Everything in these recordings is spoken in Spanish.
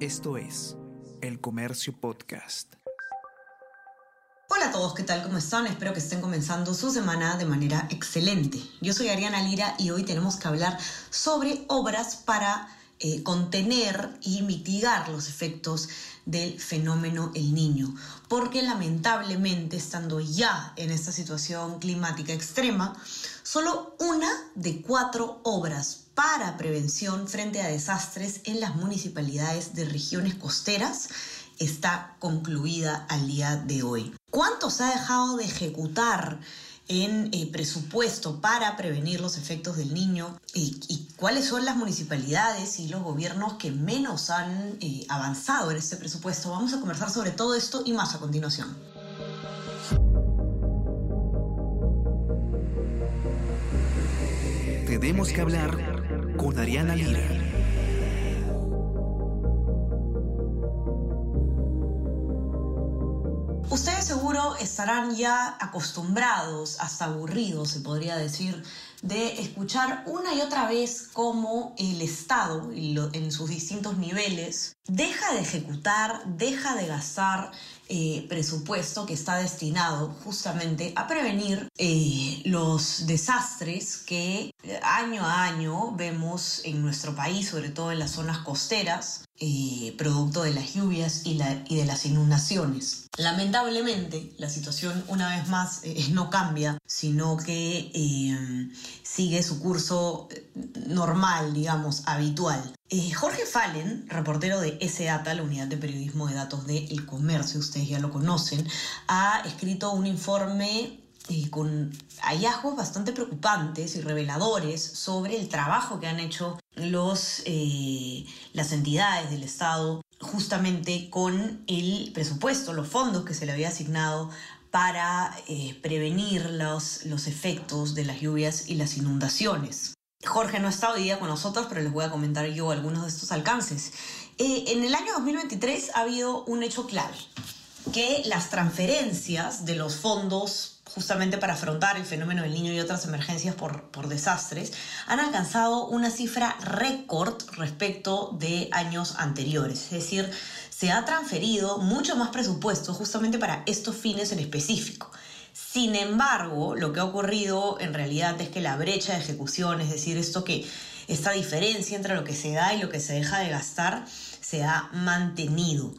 Esto es El Comercio Podcast. Hola a todos, ¿qué tal? ¿Cómo están? Espero que estén comenzando su semana de manera excelente. Yo soy Ariana Lira y hoy tenemos que hablar sobre obras para eh, contener y mitigar los efectos del fenómeno El Niño, porque lamentablemente estando ya en esta situación climática extrema, solo una de cuatro obras para prevención frente a desastres en las municipalidades de regiones costeras está concluida al día de hoy. ¿Cuánto se ha dejado de ejecutar en eh, presupuesto para prevenir los efectos del niño y, cuáles son las municipalidades y los gobiernos que menos han eh, avanzado en este presupuesto. Vamos a conversar sobre todo esto y más a continuación. Tenemos que hablar con Lira. Ustedes seguro estarán ya acostumbrados, hasta aburridos, se podría decir, de escuchar una y otra vez cómo el Estado, en sus distintos niveles, deja de ejecutar, deja de gastar eh, presupuesto que está destinado justamente a prevenir eh, los desastres que eh, año a año vemos en nuestro país, sobre todo en las zonas costeras, producto de las lluvias y, de las inundaciones. Lamentablemente, la situación una vez más no cambia, sino que sigue su curso normal, digamos, habitual. Eh, Jorge Fallen, reportero de SATA, la unidad de periodismo de datos de El Comercio, ustedes ya lo conocen, ha escrito un informe eh, con hallazgos bastante preocupantes y reveladores sobre el trabajo que han hecho los, eh, las entidades del Estado justamente con el presupuesto, los fondos que se le había asignado para prevenir los, los efectos de las lluvias y las inundaciones. Jorge no está hoy día con nosotros, pero les voy a comentar yo algunos de estos alcances. Eh, en el año 2023 ha habido un hecho clave, que las transferencias de los fondos justamente para afrontar el fenómeno del niño y otras emergencias por, por desastres, han alcanzado una cifra récord respecto de años anteriores. Es decir, se ha transferido mucho más presupuesto justamente para estos fines en específico. Sin embargo, lo que ha ocurrido en realidad es que la brecha de ejecución, es decir, esto que esta diferencia entre lo que se da y lo que se deja de gastar, se ha mantenido.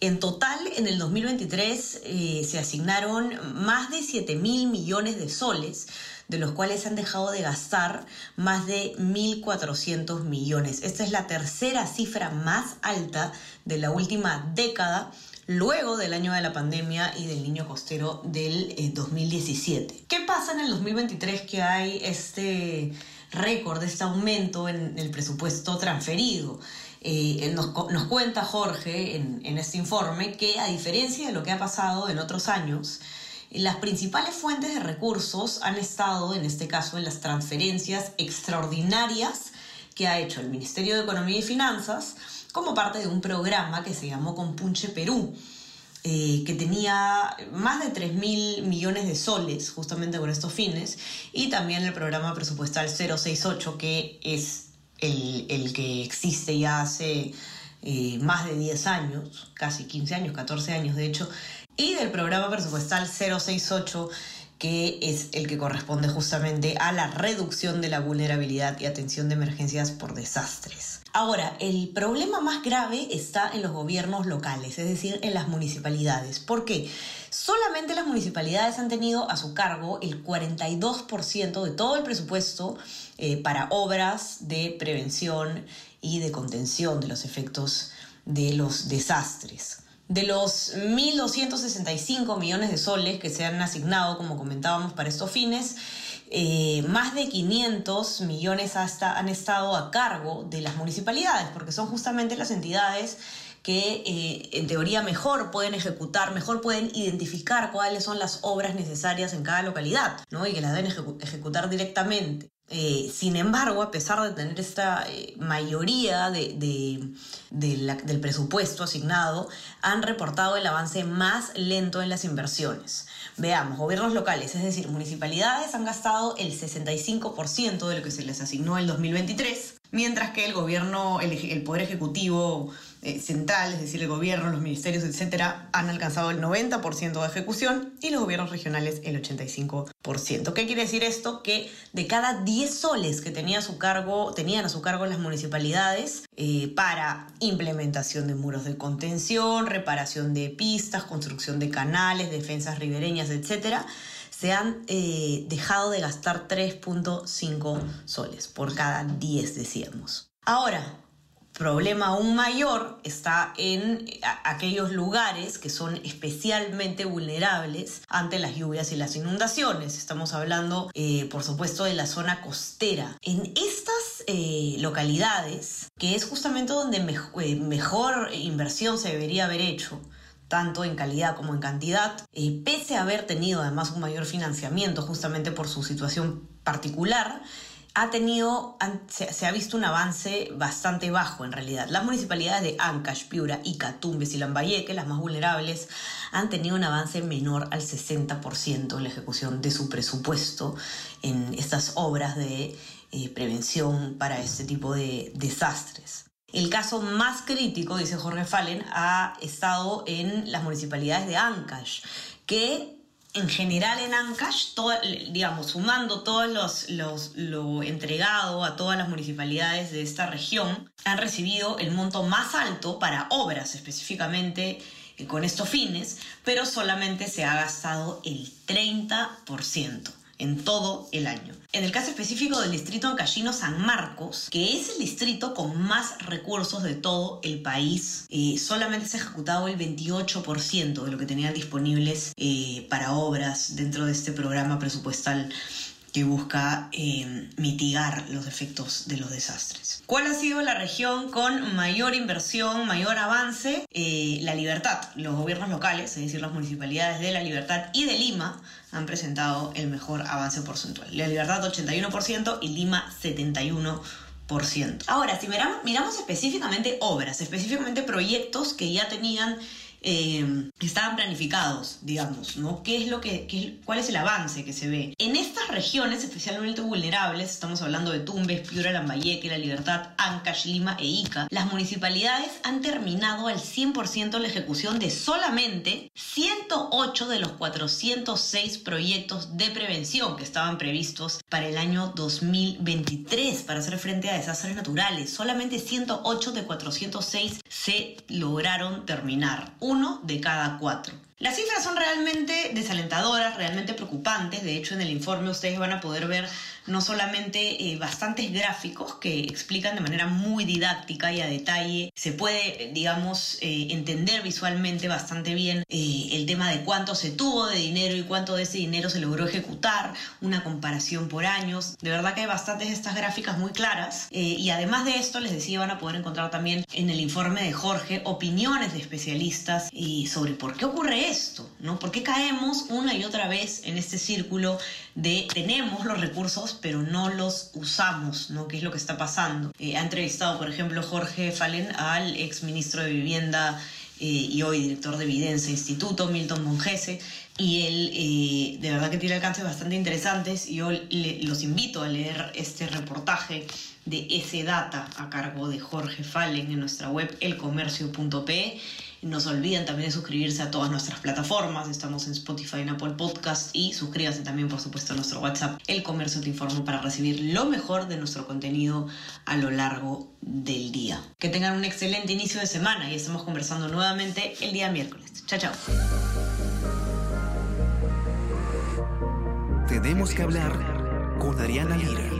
En total, en el 2023 eh, se asignaron más de 7 mil millones de soles, de los cuales han dejado de gastar más de 1.400 millones. Esta es la tercera cifra más alta de la última década luego del año de la pandemia y del niño costero del 2017. Eh, ¿Qué pasa en el 2023 que hay este récord, este aumento en el presupuesto transferido? Eh, nos, cuenta Jorge en este informe que a diferencia de lo que ha pasado en otros años, las principales fuentes de recursos han estado, en este caso, en las transferencias extraordinarias que ha hecho el Ministerio de Economía y Finanzas como parte de un programa que se llamó Compunche Perú, eh, que tenía más de 3 mil millones de soles justamente con estos fines, y también el programa presupuestal 068, que es el, que existe ya hace eh, más de 10 años, casi 15 años, 14 años de hecho, y del programa presupuestal 068 que es el que corresponde justamente a la reducción de la vulnerabilidad y atención de emergencias por desastres. Ahora, el problema más grave está en los gobiernos locales, es decir, en las municipalidades. ¿Por qué? Solamente las municipalidades han tenido a su cargo el 42% de todo el presupuesto eh, para obras de prevención y de contención de los efectos de los desastres. De los 1.265 millones de soles que se han asignado, como comentábamos, para estos fines, eh, más de 500 millones hasta han estado a cargo de las municipalidades, porque son justamente las entidades que eh, en teoría mejor pueden ejecutar, mejor pueden identificar cuáles son las obras necesarias en cada localidad, ¿no? Y que las deben ejecutar directamente. Eh, sin embargo, a pesar de tener esta eh, mayoría del presupuesto asignado, han reportado el avance más lento en las inversiones. Veamos, gobiernos locales, es decir, municipalidades han gastado el 65% de lo que se les asignó en 2023, mientras que el gobierno, el, Poder Ejecutivo central, es decir, el gobierno, los ministerios, etcétera, han alcanzado el 90% de ejecución y los gobiernos regionales el 85%. ¿Qué quiere decir esto? Que de cada 10 soles que tenía a su cargo, tenían a su cargo las municipalidades eh, para implementación de muros de contención, reparación de pistas, construcción de canales, defensas ribereñas, etcétera, se han eh, dejado de gastar 3.5 soles por cada 10, decíamos. Ahora, problema aún mayor está en aquellos lugares que son especialmente vulnerables ante las lluvias y las inundaciones. Estamos hablando, eh, por supuesto, de la zona costera. En estas eh, localidades, que es justamente donde eh, mejor inversión se debería haber hecho, tanto en calidad como en cantidad, pese a haber tenido además un mayor financiamiento justamente por su situación particular, ha tenido, se, ha visto un avance bastante bajo en realidad. Las municipalidades de Ancash, Piura, Ica, Tumbes y Lambayeque, las más vulnerables, han tenido un avance menor al 60% en la ejecución de su presupuesto en estas obras de eh, prevención para este tipo de desastres. El caso más crítico, dice Jorge Fallen, ha estado en las municipalidades de Ancash, que en general en Ancash, digamos, sumando todos los, lo entregado a todas las municipalidades de esta región, han recibido el monto más alto para obras específicamente eh, con estos fines, pero solamente se ha gastado el 30% en todo el año. En el caso específico del distrito Ancashino San Marcos, que es el distrito con más recursos de todo el país, eh, solamente se ha ejecutado el 28% de lo que tenían disponibles eh, para obras dentro de este programa presupuestal que busca eh, mitigar los efectos de los desastres. ¿Cuál ha sido la región con mayor inversión, mayor avance? la Libertad. Los gobiernos locales, es decir, las municipalidades de La Libertad y de Lima, han presentado el mejor avance porcentual. La Libertad 81% y Lima 71%. Ahora, si miramos específicamente obras, específicamente proyectos que ya tenían eh, estaban planificados, digamos, ¿no? ¿Qué es lo que, ¿Cuál es el avance que se ve? En estas regiones especialmente vulnerables, estamos hablando de Tumbes, Piura, Lambayeque, La Libertad, Ancash, Lima e Ica, las municipalidades han terminado al 100% la ejecución de solamente 108 de los 406 proyectos de prevención que estaban previstos para el año 2023 para hacer frente a desastres naturales. Solamente 108 de 406 se lograron terminar uno de cada cuatro. Las cifras son realmente desalentadoras, realmente preocupantes. De hecho, en el informe ustedes van a poder ver no solamente eh, bastantes gráficos que explican de manera muy didáctica y a detalle, se puede, digamos, eh, entender visualmente bastante bien eh, el tema de cuánto se tuvo de dinero y cuánto de ese dinero se logró ejecutar, una comparación por años. De verdad que hay bastantes de estas gráficas muy claras y además de esto, les decía, van a poder encontrar también en el informe de Jorge opiniones de especialistas y sobre por qué ocurre esto, ¿no? ¿Por qué caemos una y otra vez en este círculo de tenemos los recursos pero no los usamos, ¿no? ¿Qué es lo que está pasando? Eh, ha entrevistado, por ejemplo, Jorge Fallen al ex ministro de Vivienda eh, y hoy director de Evidencia Instituto, Milton Mongese, y él eh, de verdad que tiene alcances bastante interesantes y yo los invito a leer este reportaje de ese data a cargo de Jorge Fallen en nuestra web elcomercio.pe no se olviden también de suscribirse a todas nuestras plataformas. Estamos en Spotify, en Apple Podcast y suscríbanse también, por supuesto, a nuestro WhatsApp, El Comercio Te Informa, para recibir lo mejor de nuestro contenido a lo largo del día. Que tengan un excelente inicio de semana y estamos conversando nuevamente el día miércoles. Chao, chao. Tenemos que hablar con Ariana Lira.